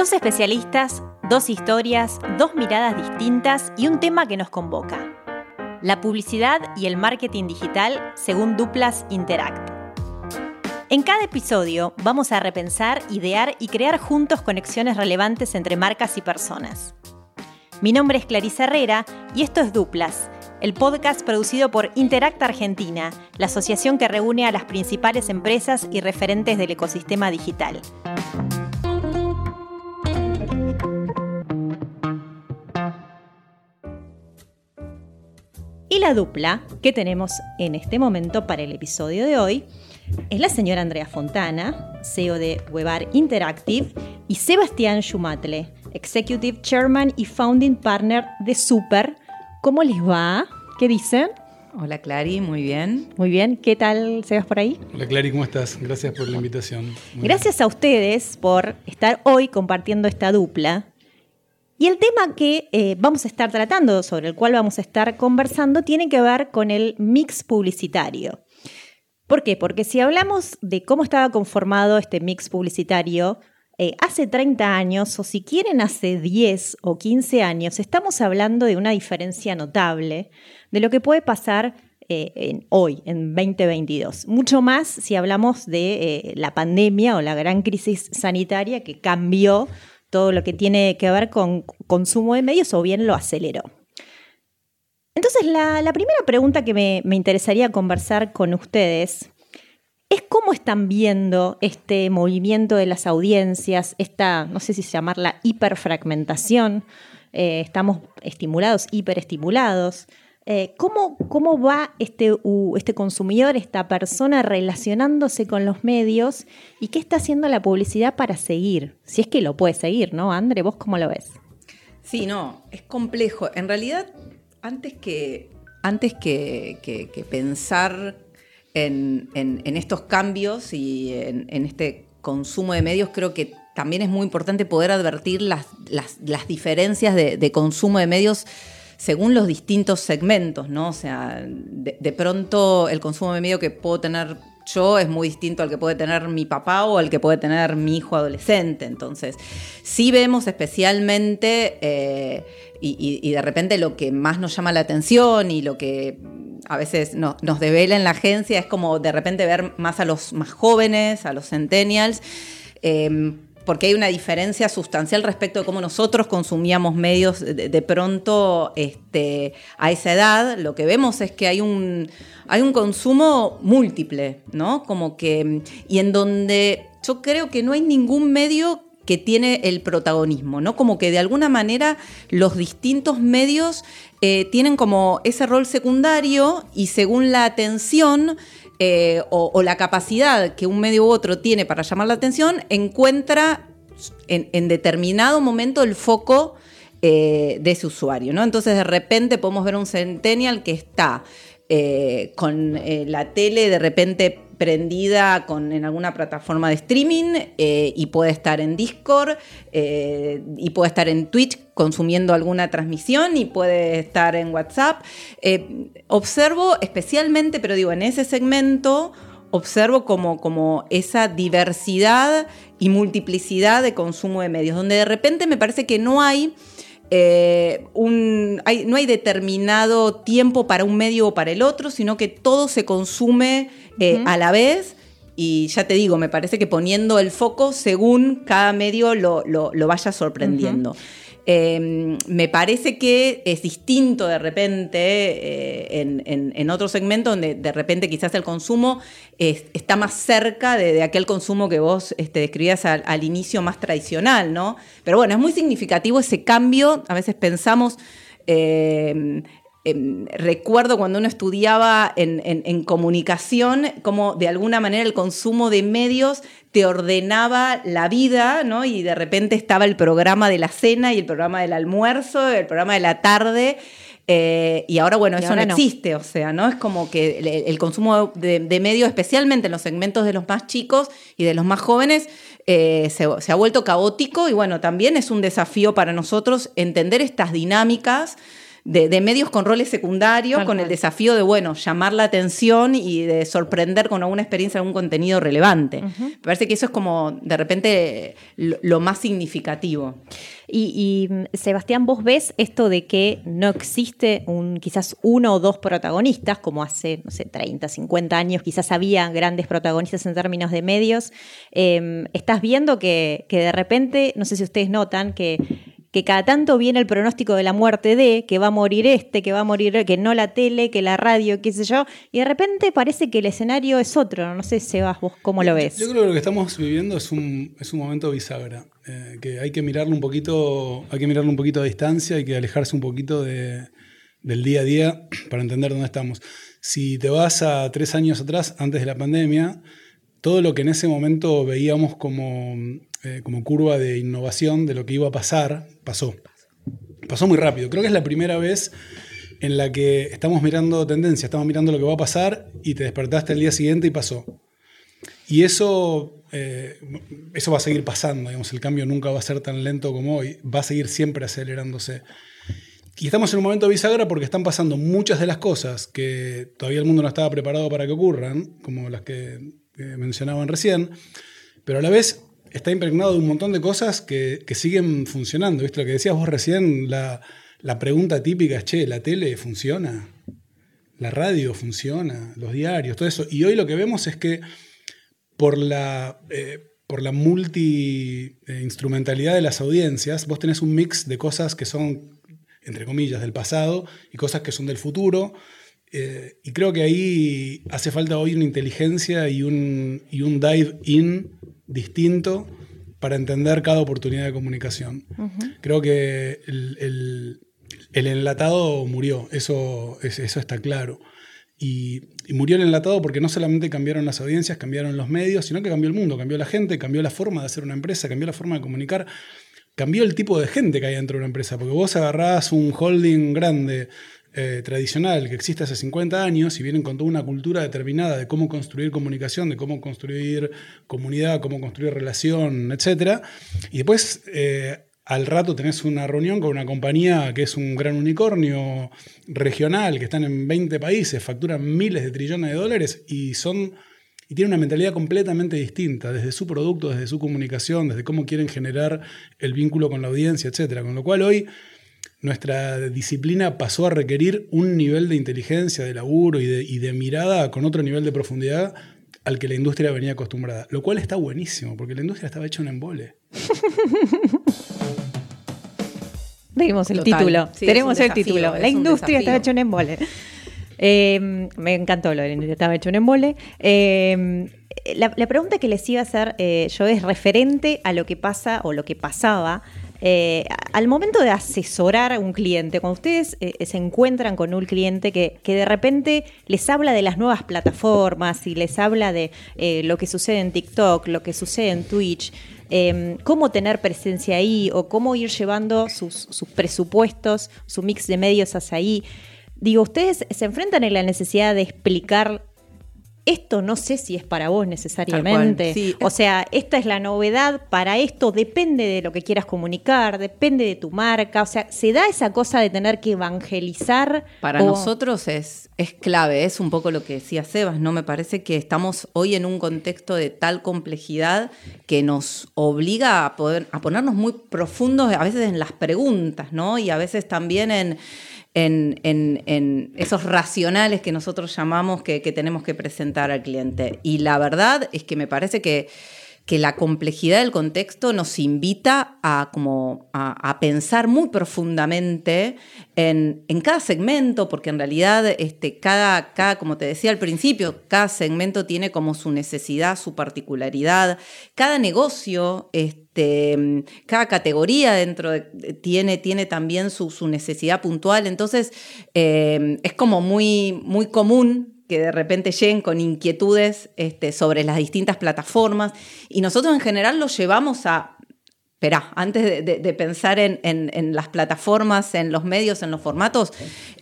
Dos especialistas, dos historias, dos miradas distintas y un tema que nos convoca. La publicidad y el marketing digital según Duplas Interact. En cada episodio vamos a repensar, idear y crear juntos conexiones relevantes entre marcas y personas. Mi nombre es Clarisa Herrera y esto es Duplas, el podcast producido por Interact Argentina, la asociación que reúne a las principales empresas y referentes del ecosistema digital. La dupla que tenemos en este momento para el episodio de hoy es la señora Andrea Fontana, CEO de Webar Interactive, y Sebastián Schumatle, Executive Chairman y Founding Partner de Super. ¿Cómo les va? ¿Qué dicen? Hola Clary, muy bien. Muy bien, ¿qué tal, Sebas, por ahí? Hola Clary, ¿cómo estás? Gracias por la invitación. Gracias a ustedes por estar hoy compartiendo esta dupla. Y el tema que eh, vamos a estar tratando, sobre el cual vamos a estar conversando, tiene que ver con el mix publicitario. ¿Por qué? Porque si hablamos de cómo estaba conformado este mix publicitario eh, hace 30 años, o si quieren hace 10 o 15 años, estamos hablando de una diferencia notable de lo que puede pasar eh, hoy, en 2022. Mucho más si hablamos de la pandemia o la gran crisis sanitaria que cambió todo lo que tiene que ver con consumo de medios o bien lo aceleró. Entonces, la, primera pregunta que me, interesaría conversar con ustedes es cómo están viendo este movimiento de las audiencias, esta, no sé si llamarla hiperfragmentación, eh, estamos estimulados, hiperestimulados. Eh, ¿cómo, ¿Cómo va este, este consumidor, esta persona relacionándose con los medios y qué está haciendo la publicidad para seguir? Si es que lo puede seguir, ¿no? André, ¿vos cómo lo ves? Sí, no, es complejo. En realidad, antes que, antes que, pensar en, estos cambios y en, este consumo de medios, creo que también es muy importante poder advertir las, diferencias de, consumo de medios según los distintos segmentos, ¿no? O sea, de, pronto el consumo de medios que puedo tener yo es muy distinto al que puede tener mi papá o al que puede tener mi hijo adolescente. Entonces, sí vemos especialmente eh, y, de repente lo que más nos llama la atención y lo que a veces nos devela en la agencia es como de repente ver más a los más jóvenes, a los centennials. Em, porque hay una diferencia sustancial respecto de cómo nosotros consumíamos medios de, pronto este, a esa edad. Lo que vemos es que hay un, hay un consumo múltiple, ¿no? Como que, y en donde yo creo que no hay ningún medio que tiene el protagonismo, ¿no? Como que de alguna manera los distintos medios eh, tienen como ese rol secundario y según la atención eh, o, la capacidad que un medio u otro tiene para llamar la atención, encuentra en, determinado momento el foco eh, de ese usuario. ¿no? Entonces de repente podemos ver un centennial que está eh, con la tele de repente prendida con, en alguna plataforma de streaming eh, y puede estar en Discord eh, y puede estar en Twitch consumiendo alguna transmisión y puede estar en WhatsApp. Eh, observo especialmente, pero digo, en ese segmento observo como, como esa diversidad y multiplicidad de consumo de medios, donde de repente me parece que no hay... un, no hay determinado tiempo para un medio o para el otro, sino que todo se consume eh, a la vez. Y ya te digo, me parece que poniendo el foco según cada medio lo, vaya sorprendiendo. Em, me parece que es distinto de repente eh, en, otro segmento donde de repente quizás el consumo está más cerca de, aquel consumo que vos este, describías al, inicio más tradicional, ¿no? Pero bueno, es muy significativo ese cambio. A veces pensamos em, Em, recuerdo cuando uno estudiaba en, comunicación, como de alguna manera el consumo de medios te ordenaba la vida, ¿no? Y de repente estaba el programa de la cena y el programa del almuerzo, el programa de la tarde. Eh, y ahora, bueno, eso no, existe, o sea, ¿no? Es como que el, consumo de, medios, especialmente en los segmentos de los más chicos y de los más jóvenes, eh, se, se ha vuelto caótico y bueno, también es un desafío para nosotros entender estas dinámicas de, medios con roles secundarios, con el desafío de, bueno, llamar la atención y de sorprender con alguna experiencia, algún contenido relevante. Me parece que eso es como, de repente, lo, más significativo. Y, Sebastián, vos ves esto de que no existe un, quizás uno o dos protagonistas, como hace, no sé, 30, 50 años, quizás había grandes protagonistas en términos de medios. Em, estás viendo que, que de repente, no sé si ustedes notan, que que cada tanto viene el pronóstico de la muerte de, que va a morir este, que va a morir, que no la tele, que la radio, qué sé yo, y de repente parece que el escenario es otro, no sé, Sebas, vos cómo lo ves. Yo creo que lo que estamos viviendo es un, es un momento bisagra, eh, que hay que mirarlo un poquito, hay que mirarlo un poquito a distancia, hay que alejarse un poquito de, del día a día para entender dónde estamos. Si te vas a tres años atrás, antes de la pandemia, todo lo que en ese momento veíamos como eh, como curva de innovación de lo que iba a pasar, pasó. Pasó muy rápido. Creo que es la primera vez en la que estamos mirando tendencia, estamos mirando lo que va a pasar y te despertaste el día siguiente y pasó. Y eso, eh, eso va a seguir pasando, digamos, el cambio nunca va a ser tan lento como hoy, va a seguir siempre acelerándose. Y estamos en un momento bisagra porque están pasando muchas de las cosas que todavía el mundo no estaba preparado para que ocurran, como las que, que mencionaban recién, pero a la vez está impregnado de un montón de cosas que, siguen funcionando. ¿Viste? Lo que decías vos recién, la, pregunta típica es, che, ¿la tele funciona? ¿La radio funciona? ¿Los diarios? Todo eso. Y hoy lo que vemos es que por la, eh, la multi-instrumentalidad de las audiencias, vos tenés un mix de cosas que son, entre comillas, del pasado y cosas que son del futuro. Eh, y creo que ahí hace falta hoy una inteligencia y un, y un dive in distinto para entender cada oportunidad de comunicación. Creo que el, enlatado murió, eso, eso está claro. Y, murió el enlatado porque no solamente cambiaron las audiencias, cambiaron los medios, sino que cambió el mundo, cambió la gente, cambió la forma de hacer una empresa, cambió la forma de comunicar, cambió el tipo de gente que hay dentro de una empresa. Porque vos agarrás un holding grande eh, tradicional que existe hace 50 años y vienen con toda una cultura determinada de cómo construir comunicación, de cómo construir comunidad, cómo construir relación, etc. Y después eh, al rato tenés una reunión con una compañía que es un gran unicornio regional, que están en 20 países, facturan miles de trillones de dólares y son... Y tienen una mentalidad completamente distinta, desde su producto, desde su comunicación, desde cómo quieren generar el vínculo con la audiencia, etc. Con lo cual hoy nuestra disciplina pasó a requerir un nivel de inteligencia, de laburo y de, mirada con otro nivel de profundidad al que la industria venía acostumbrada. Lo cual está buenísimo, porque la industria estaba hecha un embole. Tenemos el título. Tenemos el título. La industria estaba hecha un embole. Em, me encantó lo de la industria estaba hecho un embole. Em, la, pregunta que les iba a hacer eh, yo es referente a lo que pasa o lo que pasaba eh, al momento de asesorar a un cliente, cuando ustedes eh, se encuentran con un cliente que, de repente les habla de las nuevas plataformas y les habla de eh, lo que sucede en TikTok, lo que sucede en Twitch, em, cómo tener presencia ahí o cómo ir llevando sus, sus presupuestos, su mix de medios hacia ahí. Digo, ustedes se enfrentan en la necesidad de explicar esto no sé si es para vos necesariamente. O sea, esta es la novedad, para esto depende de lo que quieras comunicar, depende de tu marca. O sea, se da esa cosa de tener que evangelizar. Para nosotros es, es clave, es un poco lo que decía Sebas, ¿no? Me parece que estamos hoy en un contexto de tal complejidad que nos obliga a, poder, a ponernos muy profundos a veces en las preguntas, ¿no? Y a veces también en en, esos racionales que nosotros llamamos que, tenemos que presentar al cliente. Y la verdad es que me parece que, que la complejidad del contexto nos invita a, como, a, pensar muy profundamente en, cada segmento, porque en realidad este, cada, cada, como te decía al principio, cada segmento tiene como su necesidad, su particularidad, cada negocio... Este, cada categoría dentro tiene, tiene también su, necesidad puntual, entonces eh, es como muy, muy común que de repente lleguen con inquietudes este, sobre las distintas plataformas y nosotros en general lo llevamos a Esperá, antes de, pensar en, las plataformas, en los medios, en los formatos,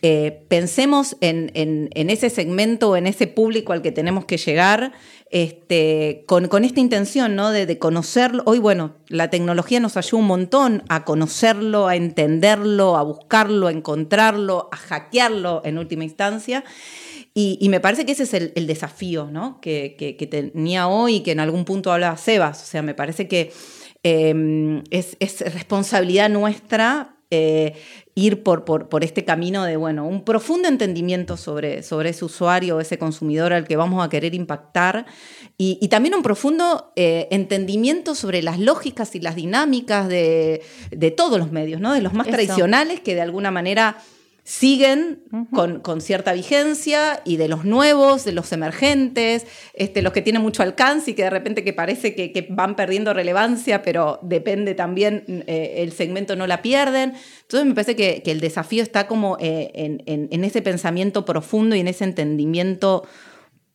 eh, pensemos en, ese segmento, en ese público al que tenemos que llegar, este, con, esta intención ¿no? de, conocerlo. Hoy, bueno, la tecnología nos ayuda un montón a conocerlo, a entenderlo, a buscarlo, a encontrarlo, a hackearlo en última instancia. Y, me parece que ese es el, desafío ¿no? que, que, tenía hoy y que en algún punto hablaba Sebas. O sea, me parece que Em, es, responsabilidad nuestra eh, ir por, por, este camino de, bueno, un profundo entendimiento sobre, sobre ese usuario, ese consumidor al que vamos a querer impactar, y, también un profundo eh, entendimiento sobre las lógicas y las dinámicas de, todos los medios, ¿no? de los más tradicionales que de alguna manera siguen con, cierta vigencia y de los nuevos, de los emergentes, este, los que tienen mucho alcance y que de repente que parece que, van perdiendo relevancia, pero depende también, eh, el segmento no la pierden. Entonces me parece que, el desafío está como eh, en, en, ese pensamiento profundo y en ese entendimiento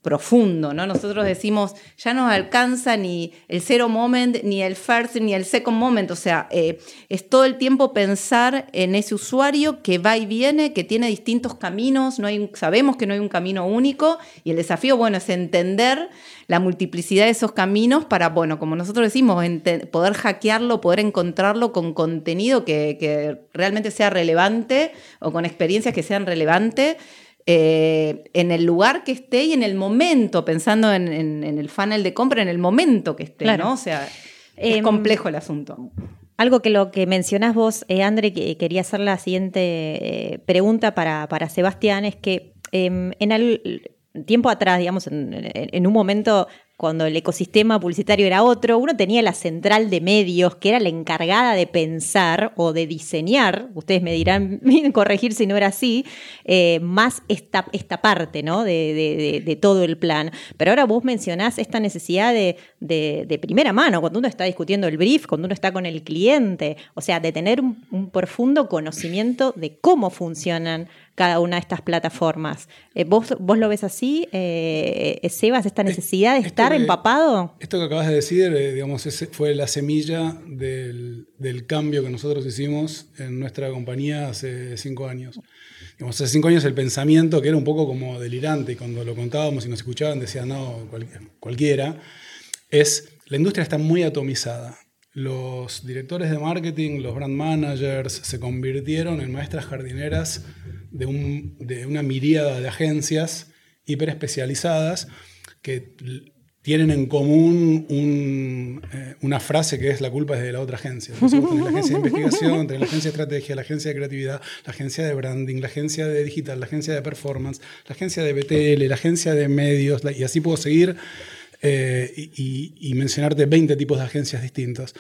profundo, ¿no? Nosotros decimos, ya no alcanza ni el zero moment, ni el first, ni el second moment, o sea, eh, es todo el tiempo pensar en ese usuario que va y viene, que tiene distintos caminos, no hay sabemos que no hay un camino único, y el desafío, bueno, es entender la multiplicidad de esos caminos para, bueno, como nosotros decimos, poder hackearlo, poder encontrarlo con contenido que, que realmente sea relevante o con experiencias que sean relevantes eh, en el lugar que esté y en el momento, pensando en, el funnel de compra, en el momento que esté, ¿no? O sea, es em, complejo el asunto. Algo que lo que mencionás vos, eh, André, que quería hacer la siguiente eh, pregunta para, para, Sebastián, es que em, en el tiempo atrás, digamos, en, un momento cuando el ecosistema publicitario era otro, uno tenía la central de medios, que era la encargada de pensar o de diseñar, ustedes me dirán, corregir si no era así, eh, más esta, esta parte ¿no? De, todo el plan. Pero ahora vos mencionás esta necesidad de, primera mano, cuando uno está discutiendo el brief, cuando uno está con el cliente, o sea, de tener un profundo conocimiento de cómo funcionan cada una de estas plataformas. Eh, ¿vos, ¿Vos lo ves así, eh, Sebas, esta necesidad de estar empapado? Esto que acabas de decir, eh, digamos, fue la semilla del, cambio que nosotros hicimos en nuestra compañía hace cinco años. Digamos, hace cinco años el pensamiento, que era un poco como delirante, y cuando lo contábamos y nos escuchaban decían, no, cualquiera, es, la industria está muy atomizada. Los directores de marketing, los brand managers, se convirtieron en maestras jardineras de, una miríada de agencias hiperespecializadas que tienen en común eh, una frase que es la culpa es de la otra agencia. Entonces, la agencia de investigación, la agencia de estrategia, la agencia de creatividad, la agencia de branding, la agencia de digital, la agencia de performance, la agencia de BTL, la agencia de medios, y así puedo seguir eh, y, mencionarte 20 tipos de agencias distintas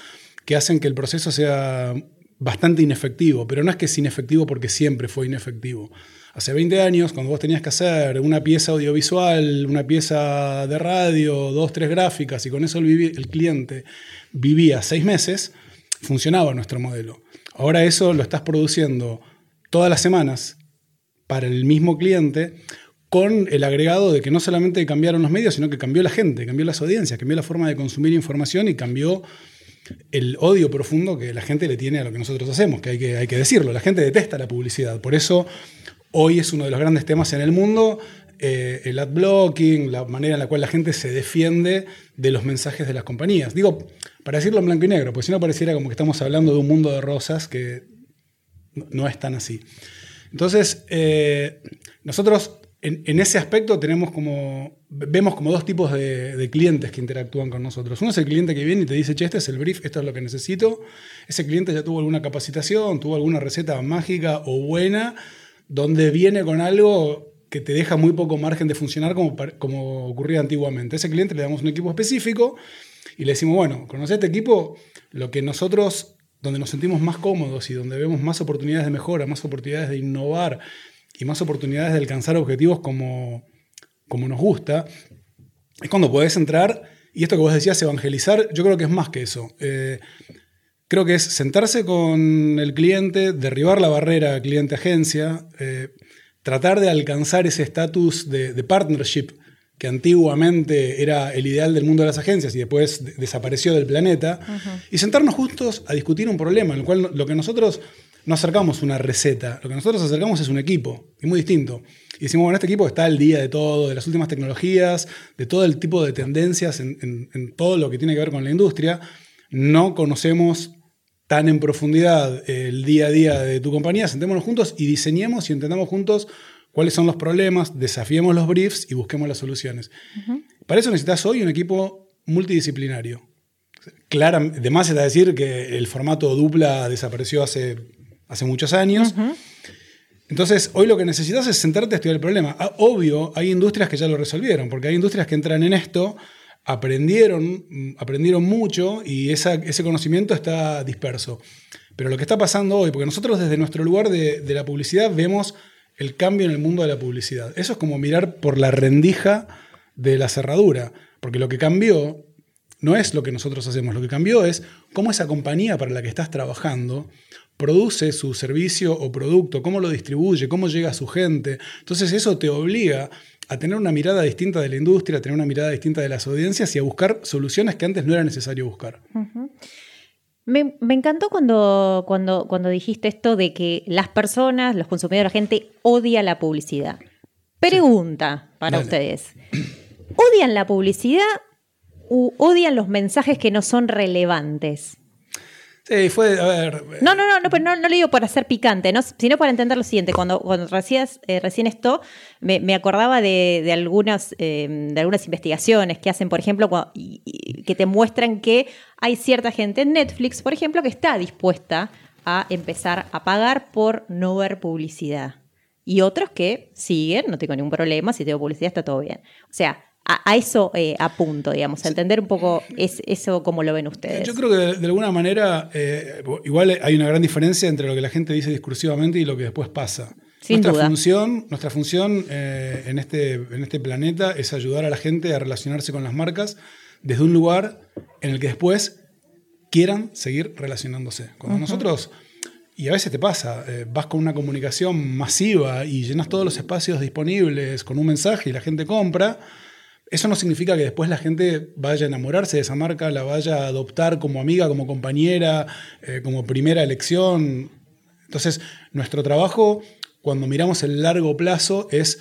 que hacen que el proceso sea bastante inefectivo, pero no es que es inefectivo porque siempre fue inefectivo. Hace 20 años, cuando vos tenías que hacer una pieza audiovisual, una pieza de radio, dos, tres gráficas, y con eso el, cliente vivía seis meses, funcionaba nuestro modelo. Ahora eso lo estás produciendo todas las semanas para el mismo cliente, con el agregado de que no solamente cambiaron los medios, sino que cambió la gente, cambió las audiencias, cambió la forma de consumir información y cambió el odio profundo que la gente le tiene a lo que nosotros hacemos, que hay que, hay que decirlo. La gente detesta la publicidad. Por eso hoy es uno de los grandes temas en el mundo. Eh, el ad blocking, la manera en la cual la gente se defiende de los mensajes de las compañías. Digo, para decirlo en blanco y negro, porque si no pareciera como que estamos hablando de un mundo de rosas que no, es tan así. Entonces, eh, nosotros en, ese aspecto tenemos como, vemos como dos tipos de, clientes que interactúan con nosotros. Uno es el cliente que viene y te dice, che, este es el brief, esto es lo que necesito. Ese cliente ya tuvo alguna capacitación, tuvo alguna receta mágica o buena, donde viene con algo que te deja muy poco margen de funcionar como, como ocurría antiguamente. A ese cliente le damos un equipo específico y le decimos, bueno, conoce este equipo, lo que nosotros, donde nos sentimos más cómodos y donde vemos más oportunidades de mejora, más oportunidades de innovar, y más oportunidades de alcanzar objetivos como, como nos gusta, es cuando podés entrar, y esto que vos decías, evangelizar, yo creo que es más que eso. Eh, creo que es sentarse con el cliente, derribar la barrera cliente-agencia, eh, tratar de alcanzar ese estatus de, partnership que antiguamente era el ideal del mundo de las agencias y después desapareció del planeta, y sentarnos juntos a discutir un problema, en el cual lo que nosotros no acercamos una receta, lo que nosotros acercamos es un equipo, y muy distinto. Y decimos, bueno, este equipo está al día de todo, de las últimas tecnologías, de todo el tipo de tendencias en, todo lo que tiene que ver con la industria. No conocemos tan en profundidad el día a día de tu compañía, sentémonos juntos y diseñemos y entendamos juntos cuáles son los problemas, desafiemos los briefs y busquemos las soluciones. Para eso necesitas hoy un equipo multidisciplinario. Clara, además está decir que el formato dupla desapareció hace hace muchos años. Entonces, hoy lo que necesitas es sentarte a estudiar el problema. Ah, obvio, hay industrias que ya lo resolvieron, porque hay industrias que entran en esto, aprendieron, mm, aprendieron mucho y ese conocimiento está disperso. Pero lo que está pasando hoy, porque nosotros desde nuestro lugar de, de la publicidad vemos el cambio en el mundo de la publicidad. Eso es como mirar por la rendija de la cerradura, porque lo que cambió no es lo que nosotros hacemos, lo que cambió es cómo esa compañía para la que estás trabajando produce su servicio o producto, cómo lo distribuye, cómo llega a su gente. Entonces eso te obliga a tener una mirada distinta de la industria, a tener una mirada distinta de las audiencias y a buscar soluciones que antes no era necesario buscar. me, encantó cuando, cuando, cuando dijiste esto de que las personas, los consumidores, la gente odia la publicidad. Pregunta para ustedes. ¿Odian la publicidad o odian los mensajes que no son relevantes? Sí, fue, a ver. No, no, no, no, pero no, no, lo digo para ser picante, sino para entender lo siguiente. Cuando, cuando recién, eh, recién esto, me, acordaba de, algunas, eh, de algunas investigaciones que hacen, por ejemplo, que te muestran que hay cierta gente en Netflix, por ejemplo, que está dispuesta a empezar a pagar por no ver publicidad. Y otros que siguen, no tengo ningún problema, si tengo publicidad está todo bien. O sea, a, eso eh, apunto, digamos, a entender un poco es, eso como lo ven ustedes. Yo creo que de, alguna manera, eh, igual hay una gran diferencia entre lo que la gente dice discursivamente y lo que después pasa. Sin nuestra función, nuestra función eh, en, este, en este planeta es ayudar a la gente a relacionarse con las marcas desde un lugar en el que después quieran seguir relacionándose. Cuando nosotros, y a veces te pasa, vas con una comunicación masiva y llenas todos los espacios disponibles con un mensaje y la gente compra, eso no significa que después la gente vaya a enamorarse de esa marca, la vaya a adoptar como amiga, como compañera, eh, como primera elección. Entonces, nuestro trabajo, cuando miramos el largo plazo, es,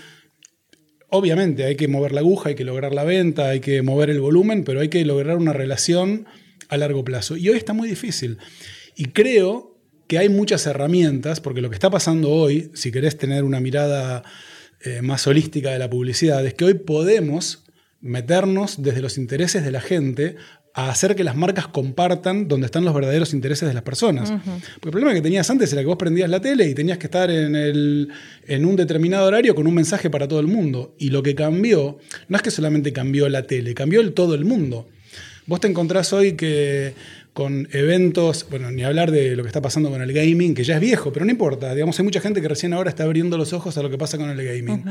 obviamente, hay que mover la aguja, hay que lograr la venta, hay que mover el volumen, pero hay que lograr una relación a largo plazo. Y hoy está muy difícil. Y creo que hay muchas herramientas, porque lo que está pasando hoy, si querés tener una mirada eh, más holística de la publicidad, es que hoy podemos meternos desde los intereses de la gente a hacer que las marcas compartan donde están los verdaderos intereses de las personas. Porque el problema que tenías antes era que vos prendías la tele y tenías que estar en, el, en un determinado horario con un mensaje para todo el mundo. Y lo que cambió, no es que solamente cambió la tele, cambió el todo el mundo. Vos te encontrás hoy que con eventos, bueno, ni hablar de lo que está pasando con el gaming, que ya es viejo, pero no importa, digamos, hay mucha gente que recién ahora está abriendo los ojos a lo que pasa con el gaming.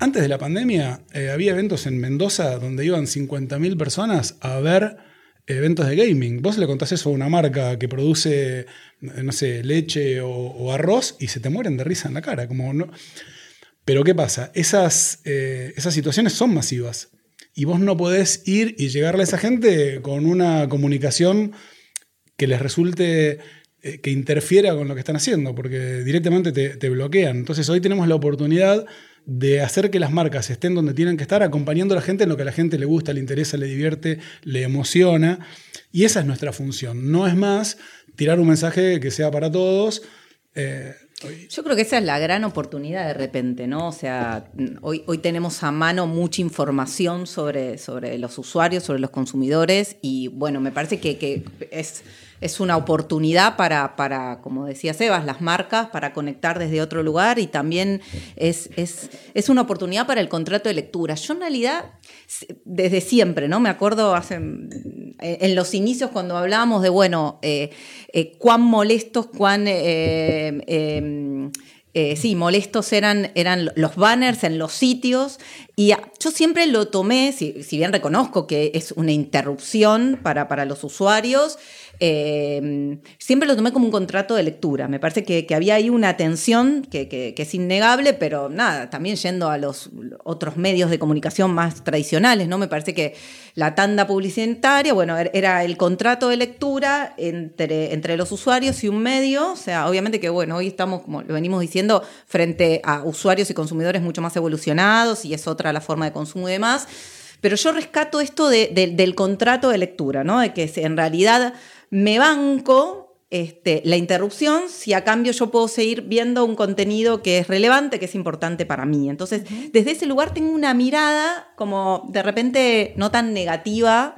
Antes de la pandemia eh, había eventos en Mendoza donde iban 50.000 personas a ver eventos de gaming. Vos le contás eso a una marca que produce, eh, no sé, leche o, arroz y se te mueren de risa en la cara. Como no... Pero ¿qué pasa? Esas, eh, esas situaciones son masivas y vos no podés ir y llegarle a esa gente con una comunicación que les resulte que interfiera con lo que están haciendo, porque directamente te, te bloquean. Entonces hoy tenemos la oportunidad de hacer que las marcas estén donde tienen que estar, acompañando a la gente en lo que a la gente le gusta, le interesa, le divierte, le emociona. Y esa es nuestra función. No es más tirar un mensaje que sea para todos. Eh, Yo creo que esa es la gran oportunidad de repente, ¿no? O sea, hoy, hoy tenemos a mano mucha información sobre, sobre los usuarios, sobre los consumidores, y bueno, me parece que, que es es una oportunidad para, para, como decía Sebas, las marcas, para conectar desde otro lugar y también es, es, una oportunidad para el contrato de lectura. Yo en realidad, desde siempre, ¿no? Me acuerdo hace, en los inicios cuando hablábamos de, bueno, eh, eh, cuán molestos, cuán... Eh, sí, molestos eran, eran los banners en los sitios Y yo siempre lo tomé, si, bien reconozco que es una interrupción para, para los usuarios, eh, siempre lo tomé como un contrato de lectura. Me parece que, había ahí una tensión que, es innegable, pero nada, también yendo a los otros medios de comunicación más tradicionales, ¿no? Me parece que la tanda publicitaria, bueno, er, era el contrato de lectura entre, entre los usuarios y un medio. O sea, obviamente que, bueno, hoy estamos, como lo venimos diciendo, frente a usuarios y consumidores mucho más evolucionados y es otra la forma de consumo y demás. Pero yo rescato esto del contrato de lectura, ¿no? De que en realidad me banco este, la interrupción si a cambio yo puedo seguir viendo un contenido que es relevante, que es importante para mí. Entonces, desde ese lugar tengo una mirada como de repente no tan negativa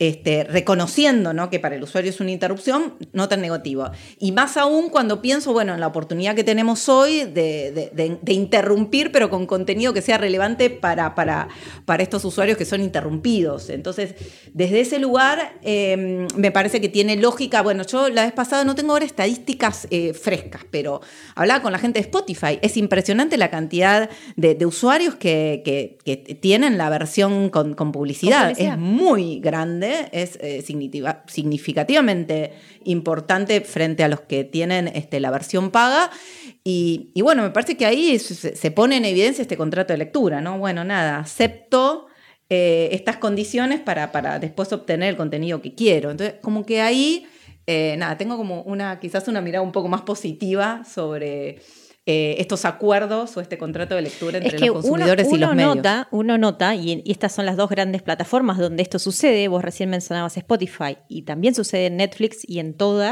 este, reconociendo ¿no? que para el usuario es una interrupción, no tan negativo. Y más aún cuando pienso, bueno, en la oportunidad que tenemos hoy de, interrumpir, pero con contenido que sea relevante para, para, para, estos usuarios que son interrumpidos. Entonces, desde ese lugar em, me parece que tiene lógica. Bueno, yo la vez pasada no tengo ahora estadísticas eh, frescas, pero hablaba con la gente de Spotify. Es impresionante la cantidad de, usuarios que, que, tienen la versión con, con publicidad. Es muy grande es eh, significativamente importante frente a los que tienen este, la versión paga. Y, bueno, me parece que ahí se, pone en evidencia este contrato de lectura, ¿no? Bueno, nada, acepto eh, estas condiciones para, para, después obtener el contenido que quiero. Entonces, como que ahí, eh, nada, tengo como una, quizás una mirada un poco más positiva sobre eh, estos acuerdos o este contrato de lectura entre los consumidores y los medios. Nota, uno nota, y, estas son las dos grandes plataformas donde esto sucede, vos recién mencionabas Spotify, y también sucede en Netflix y en todo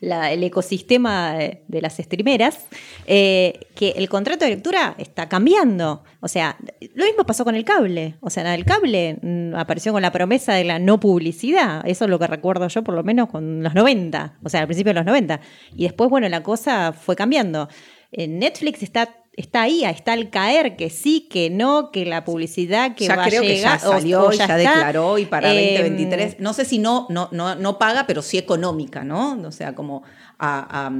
el ecosistema de, las streameras, eh, que el contrato de lectura está cambiando. O sea, lo mismo pasó con el cable. O sea, el cable mm, apareció con la promesa de la no publicidad. Eso es lo que recuerdo yo, por lo menos, con los 90. O sea, al principio de los 90. Y después, bueno, la cosa fue cambiando. Netflix está está ahí, está al caer, que sí, que no, que la publicidad que va a llegar, que ya salió, ya, declaró y para 2023, em, no sé si no, no, no, paga, pero sí económica, ¿no? O sea, como a,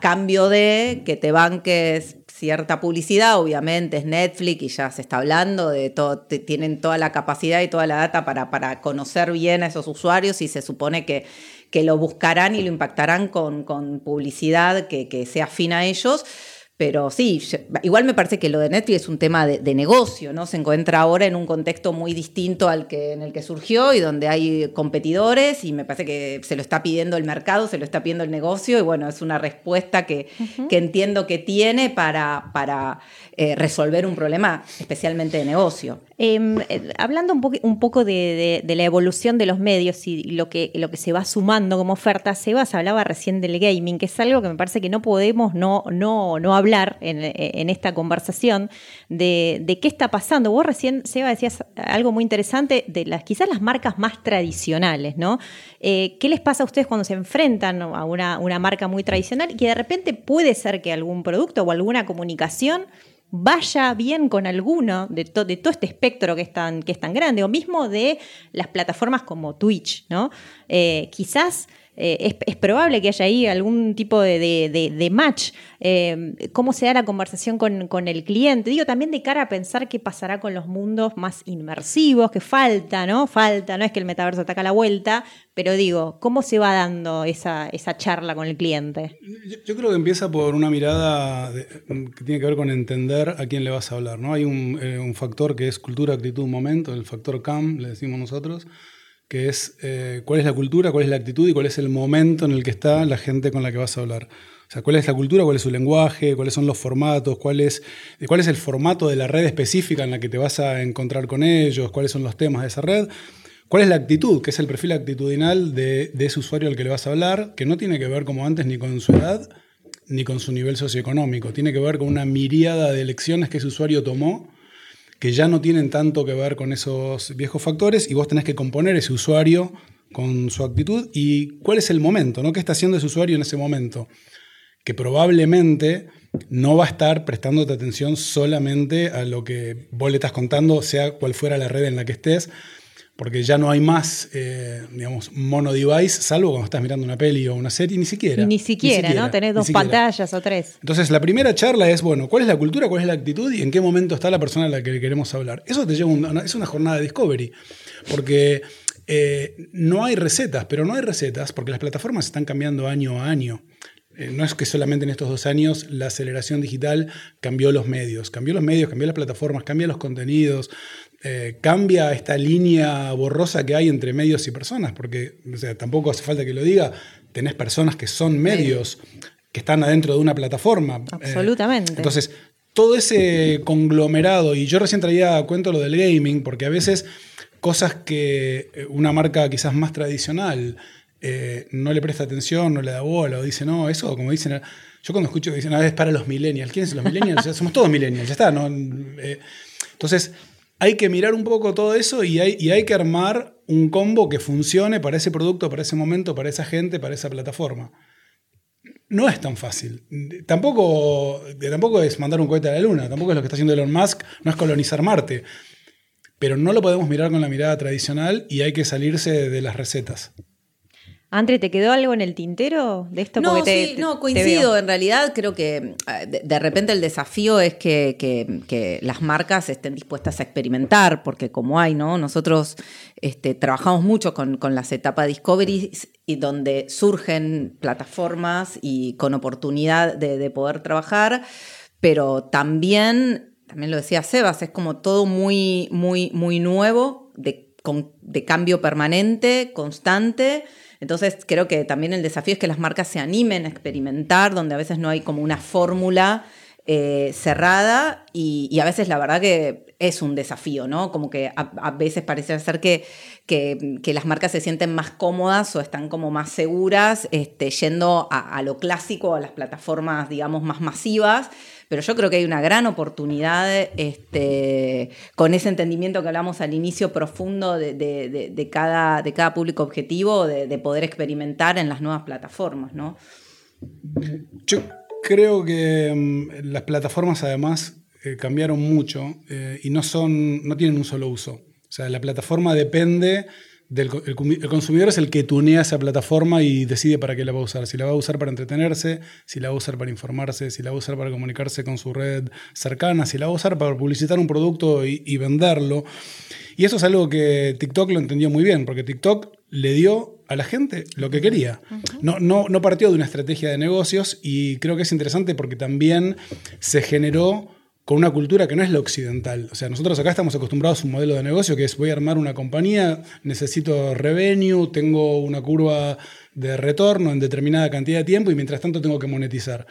cambio de que te banques cierta publicidad, obviamente es Netflix y ya se está hablando de todo, tienen toda la capacidad y toda la data para, para conocer bien a esos usuarios y se supone que, que lo buscarán y lo impactarán con, con publicidad que, que sea afín a ellos pero sí, igual me parece que lo de Netflix es un tema de, negocio, ¿no? Se encuentra ahora en un contexto muy distinto al que en el que surgió y donde hay competidores y me parece que se lo está pidiendo el mercado, se lo está pidiendo el negocio y bueno, es una respuesta que, que entiendo que tiene para, para eh, resolver un problema especialmente de negocio. Em, eh, hablando un, un poco de, la evolución de los medios y lo que, lo que se va sumando como oferta, Sebas hablaba recién del gaming, que es algo que me parece que no podemos no, no, no hablar en, esta conversación de, qué está pasando. Vos recién, Seba, decías algo muy interesante de las quizás las marcas más tradicionales, ¿no? Eh, ¿Qué les pasa a ustedes cuando se enfrentan a una, una marca muy tradicional y que de repente puede ser que algún producto o alguna comunicación vaya bien con alguno de, de, todo este espectro que es, tan, que es tan grande, o mismo de las plataformas como Twitch, ¿no? Eh, quizás eh, es, probable que haya ahí algún tipo de, match. Eh, ¿Cómo se da la conversación con, el cliente? Digo, también de cara a pensar qué pasará con los mundos más inmersivos, que falta, ¿no? Falta, no es que el metaverso ataca la vuelta, pero digo, ¿cómo se va dando esa, charla con el cliente? Yo, creo que empieza por una mirada que tiene que ver con entender a quién le vas a hablar, ¿no? Hay un, eh, un factor que es cultura, actitud, momento, el factor CAM, le decimos nosotros, que es eh, cuál es la cultura, cuál es la actitud y cuál es el momento en el que está la gente con la que vas a hablar. O sea, cuál es la cultura, cuál es su lenguaje, cuáles son los formatos, cuál es, cuál es el formato de la red específica en la que te vas a encontrar con ellos, cuáles son los temas de esa red. ¿Cuál es la actitud? Que es el perfil actitudinal de, de, ese usuario al que le vas a hablar, que no tiene que ver como antes ni con su edad ni con su nivel socioeconómico. Tiene que ver con una miriada de elecciones que ese usuario tomó que ya no tienen tanto que ver con esos viejos factores y vos tenés que componer ese usuario con su actitud y cuál es el momento, ¿no? ¿Qué está haciendo ese usuario en ese momento? Que probablemente no va a estar prestándote atención solamente a lo que vos le estás contando, sea cual fuera la red en la que estés, porque ya no hay más, eh, digamos, mono device, salvo cuando estás mirando una peli o una serie, ni siquiera. Ni siquiera, ¿no? Tenés dos pantallas o tres. Entonces, la primera charla es, bueno, ¿cuál es la cultura, cuál es la actitud y en qué momento está la persona a la que queremos hablar? Eso te lleva una, es una jornada de discovery, porque eh, no hay recetas, pero no hay recetas porque las plataformas están cambiando año a año. Eh, no es que solamente en estos dos años la aceleración digital cambió los medios, cambió los medios, cambió las plataformas, cambia los contenidos, eh, cambia esta línea borrosa que hay entre medios y personas, porque tampoco hace falta que lo diga, tenés personas que son medios, que están adentro de una plataforma. Eh, Absolutamente. entonces, todo ese conglomerado, y yo recién traía cuento lo del gaming, porque a veces cosas que eh, una marca quizás más tradicional no le presta atención, no le da bola, o dice, no, eso, como dicen, yo cuando escucho que dicen, a es para los millennials, ¿quiénes son los millennials? somos todos millennials, ya está, ¿no? entonces, hay que mirar un poco todo eso y hay, hay, que armar un combo que funcione para ese producto, para ese momento, para esa gente, para esa plataforma. No es tan fácil. Tampoco, tampoco es mandar un cohete a la luna, tampoco es lo que está haciendo Elon Musk, no es colonizar Marte. Pero no lo podemos mirar con la mirada tradicional y hay que salirse de las recetas. Andre, ¿te quedó algo en el tintero de esto? No, sí, no, coincido. En realidad creo que eh, de, repente el desafío es que, las marcas estén dispuestas a experimentar, porque como hay, ¿no? Nosotros este, trabajamos mucho con, las etapas Discovery y donde surgen plataformas y con oportunidad de, poder trabajar, pero también, también lo decía Sebas, es como todo muy, muy, muy nuevo, de, de cambio permanente, constante entonces creo que también el desafío es que las marcas se animen a experimentar, donde a veces no hay como una fórmula eh, cerrada y, a veces la verdad que es un desafío, ¿no? Como que a, veces parece ser que, que, las marcas se sienten más cómodas o están como más seguras este, yendo a, a lo clásico, a las plataformas, digamos, más masivas pero yo creo que hay una gran oportunidad este, con ese entendimiento que hablamos al inicio profundo de, cada, de cada público objetivo, de, poder experimentar en las nuevas plataformas. ¿no? Yo creo que mm, las plataformas además eh, cambiaron mucho eh, y no, son, no tienen un solo uso. O sea, la plataforma depende el, consumidor es el que tunea esa plataforma y decide para qué la va a usar. Si la va a usar para entretenerse, si la va a usar para informarse, si la va a usar para comunicarse con su red cercana, si la va a usar para publicitar un producto y, venderlo. Y eso es algo que TikTok lo entendió muy bien, porque TikTok le dio a la gente lo que quería. No, no, no partió de una estrategia de negocios y creo que es interesante porque también se generó con una cultura que no es la occidental. O sea, nosotros acá estamos acostumbrados a un modelo de negocio que es voy a armar una compañía, necesito revenue, tengo una curva de retorno en determinada cantidad de tiempo y mientras tanto tengo que monetizar.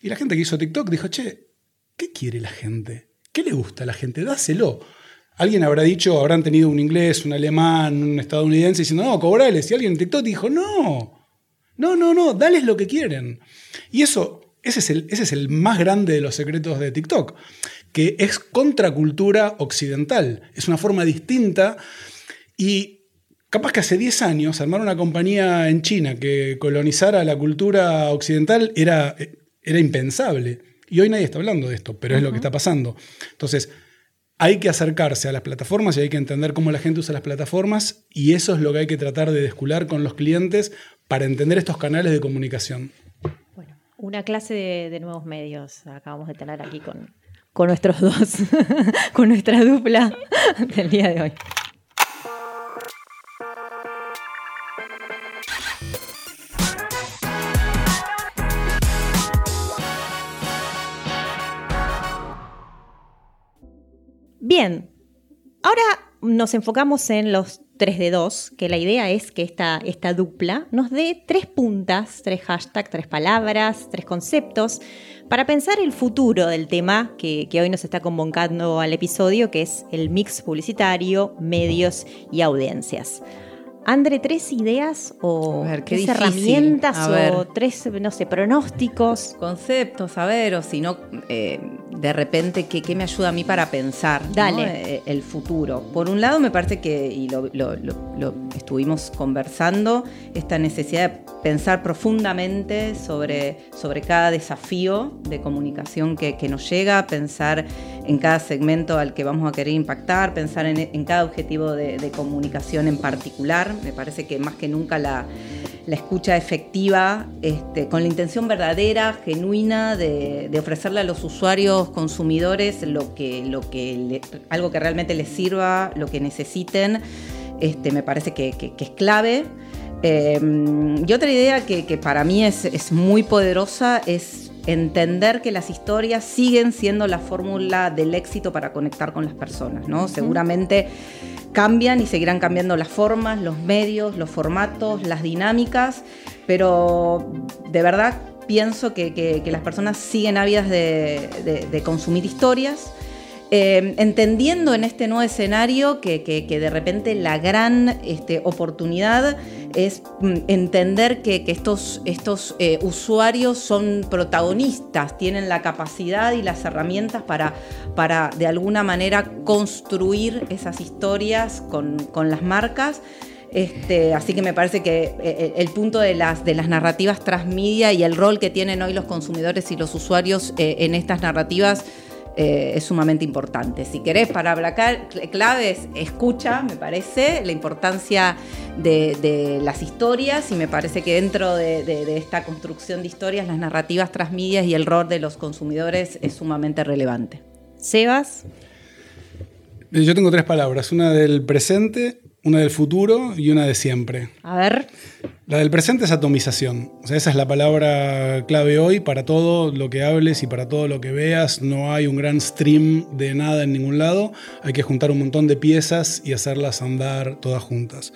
Y la gente que hizo TikTok dijo, che, ¿qué quiere la gente? ¿Qué le gusta a la gente? Dáselo. Alguien habrá dicho, habrán tenido un inglés, un alemán, un estadounidense diciendo, no, cobrales. Y alguien en TikTok dijo, no, no, no, no, dales lo que quieren. Y eso ese es, el, ese es el más grande de los secretos de TikTok, que es contracultura occidental. Es una forma distinta y capaz que hace 10 años armar una compañía en China que colonizara la cultura occidental era, era impensable. Y hoy nadie está hablando de esto, pero es lo que está pasando. Entonces, hay que acercarse a las plataformas y hay que entender cómo la gente usa las plataformas y eso es lo que hay que tratar de descular con los clientes para entender estos canales de comunicación. Una clase de, nuevos medios acabamos de tener aquí con, con nuestros dos, con nuestra dupla del día de hoy. Bien, ahora nos enfocamos en los 3 de 2, que la idea es que esta, esta dupla nos dé tres puntas, tres hashtags, tres palabras, tres conceptos, para pensar el futuro del tema que, hoy nos está convocando al episodio, que es el mix publicitario, medios y audiencias. Andre, tres ideas o tres herramientas o tres, no sé, pronósticos. Conceptos, a ver, o si no, eh, de repente qué, me ayuda a mí para pensar Dale. Eh, el futuro. Por un lado me parece que, y lo, estuvimos conversando, esta necesidad de pensar profundamente sobre, sobre cada desafío de comunicación que, nos llega, pensar en cada segmento al que vamos a querer impactar, pensar en, cada objetivo de, de comunicación en particular. Me parece que más que nunca la la escucha efectiva, este, con la intención verdadera, genuina de, ofrecerle a los usuarios, consumidores, lo que, lo que algo que realmente les sirva, lo que necesiten, este, me parece que, es clave. Em, y otra idea que, para mí es, es muy poderosa es entender que las historias siguen siendo la fórmula del éxito para conectar con las personas, ¿no? Seguramente cambian y seguirán cambiando las formas, los medios, los formatos, las dinámicas, pero de verdad pienso que, las personas siguen ávidas de consumir historias eh, entendiendo en este nuevo escenario que, de repente la gran este, oportunidad es mm, entender que, estos, estos eh, usuarios son protagonistas, tienen la capacidad y las herramientas para, para de alguna manera construir esas historias con, las marcas. Este, así que me parece que eh, el punto de las, de las narrativas transmedia y el rol que tienen hoy los consumidores y los usuarios en estas narrativas eh, es sumamente importante. Si querés, para hablar claves, escucha, me parece, la importancia de, las historias y me parece que dentro de, esta construcción de historias, las narrativas transmedias y el rol de los consumidores es sumamente relevante. Sebas. Yo tengo tres palabras, una del presente, una del futuro y una de siempre. A ver. La del presente es atomización. O sea, esa es la palabra clave hoy para todo lo que hables y para todo lo que veas. No hay un gran stream de nada en ningún lado. Hay que juntar un montón de piezas y hacerlas andar todas juntas.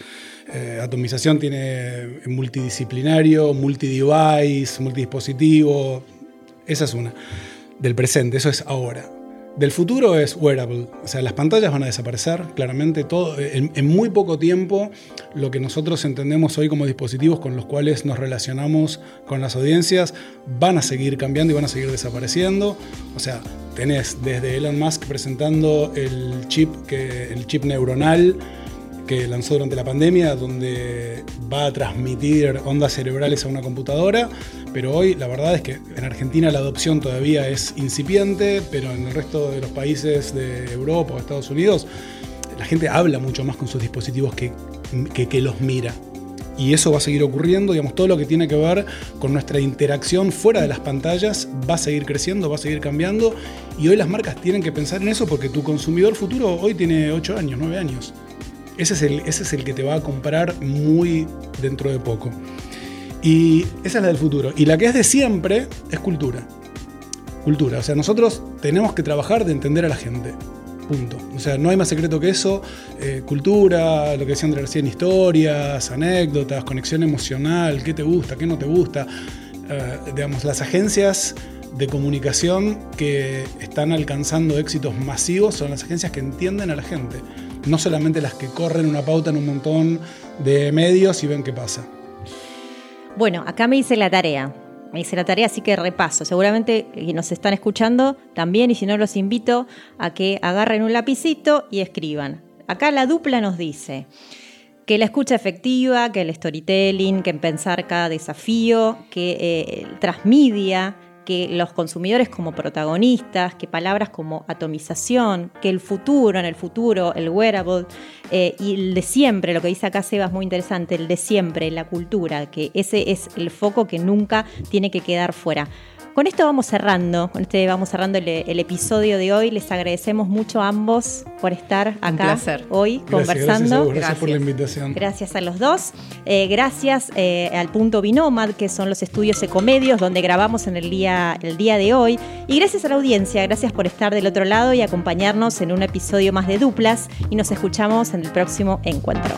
Eh, atomización tiene multidisciplinario, multidevice, multidispositivo. Esa es una. Del presente, eso es ahora. Del futuro es wearable, o sea, las pantallas van a desaparecer, claramente, todo, en, muy poco tiempo lo que nosotros entendemos hoy como dispositivos con los cuales nos relacionamos con las audiencias van a seguir cambiando y van a seguir desapareciendo. O sea, tenés desde Elon Musk presentando el chip, que, el chip neuronal que lanzó durante la pandemia, donde va a transmitir ondas cerebrales a una computadora, pero hoy la verdad es que en Argentina la adopción todavía es incipiente, pero en el resto de los países de Europa o Estados Unidos, la gente habla mucho más con sus dispositivos que, que, los mira. Y eso va a seguir ocurriendo, digamos, todo lo que tiene que ver con nuestra interacción fuera de las pantallas va a seguir creciendo, va a seguir cambiando. Y hoy las marcas tienen que pensar en eso porque tu consumidor futuro hoy tiene 8 años, 9 años. Ese es, el, ese es el que te va a comprar muy dentro de poco. Y esa es la del futuro. Y la que es de siempre es cultura. Cultura. O sea, nosotros tenemos que trabajar de entender a la gente. Punto. O sea, no hay más secreto que eso. Eh, cultura, lo que decían recién, historias, anécdotas, conexión emocional, qué te gusta, qué no te gusta. Eh, digamos, las agencias de comunicación que están alcanzando éxitos masivos son las agencias que entienden a la gente no solamente las que corren una pauta en un montón de medios y ven qué pasa. Bueno, acá me hice la tarea. Me hice la tarea, así que repaso. Seguramente quienes nos están escuchando también, y si no, los invito a que agarren un lapicito y escriban. Acá la dupla nos dice que la escucha efectiva, que el storytelling, que en pensar cada desafío, que eh, transmedia, que los consumidores como protagonistas, que palabras como atomización, que el futuro, en el futuro, el wearable, eh, y el de siempre, lo que dice acá Seba es muy interesante, el de siempre, la cultura, que ese es el foco que nunca tiene que quedar fuera. Con esto vamos cerrando, con este vamos cerrando el, episodio de hoy. Les agradecemos mucho a ambos por estar acá hoy conversando. Gracias, por la invitación. Gracias a los dos. Eh, gracias eh, al punto Binomad, que son los estudios ecomedios donde grabamos en el día, el día de hoy. Y gracias a la audiencia, gracias por estar del otro lado y acompañarnos en un episodio más de Duplas. Y nos escuchamos en el próximo encuentro.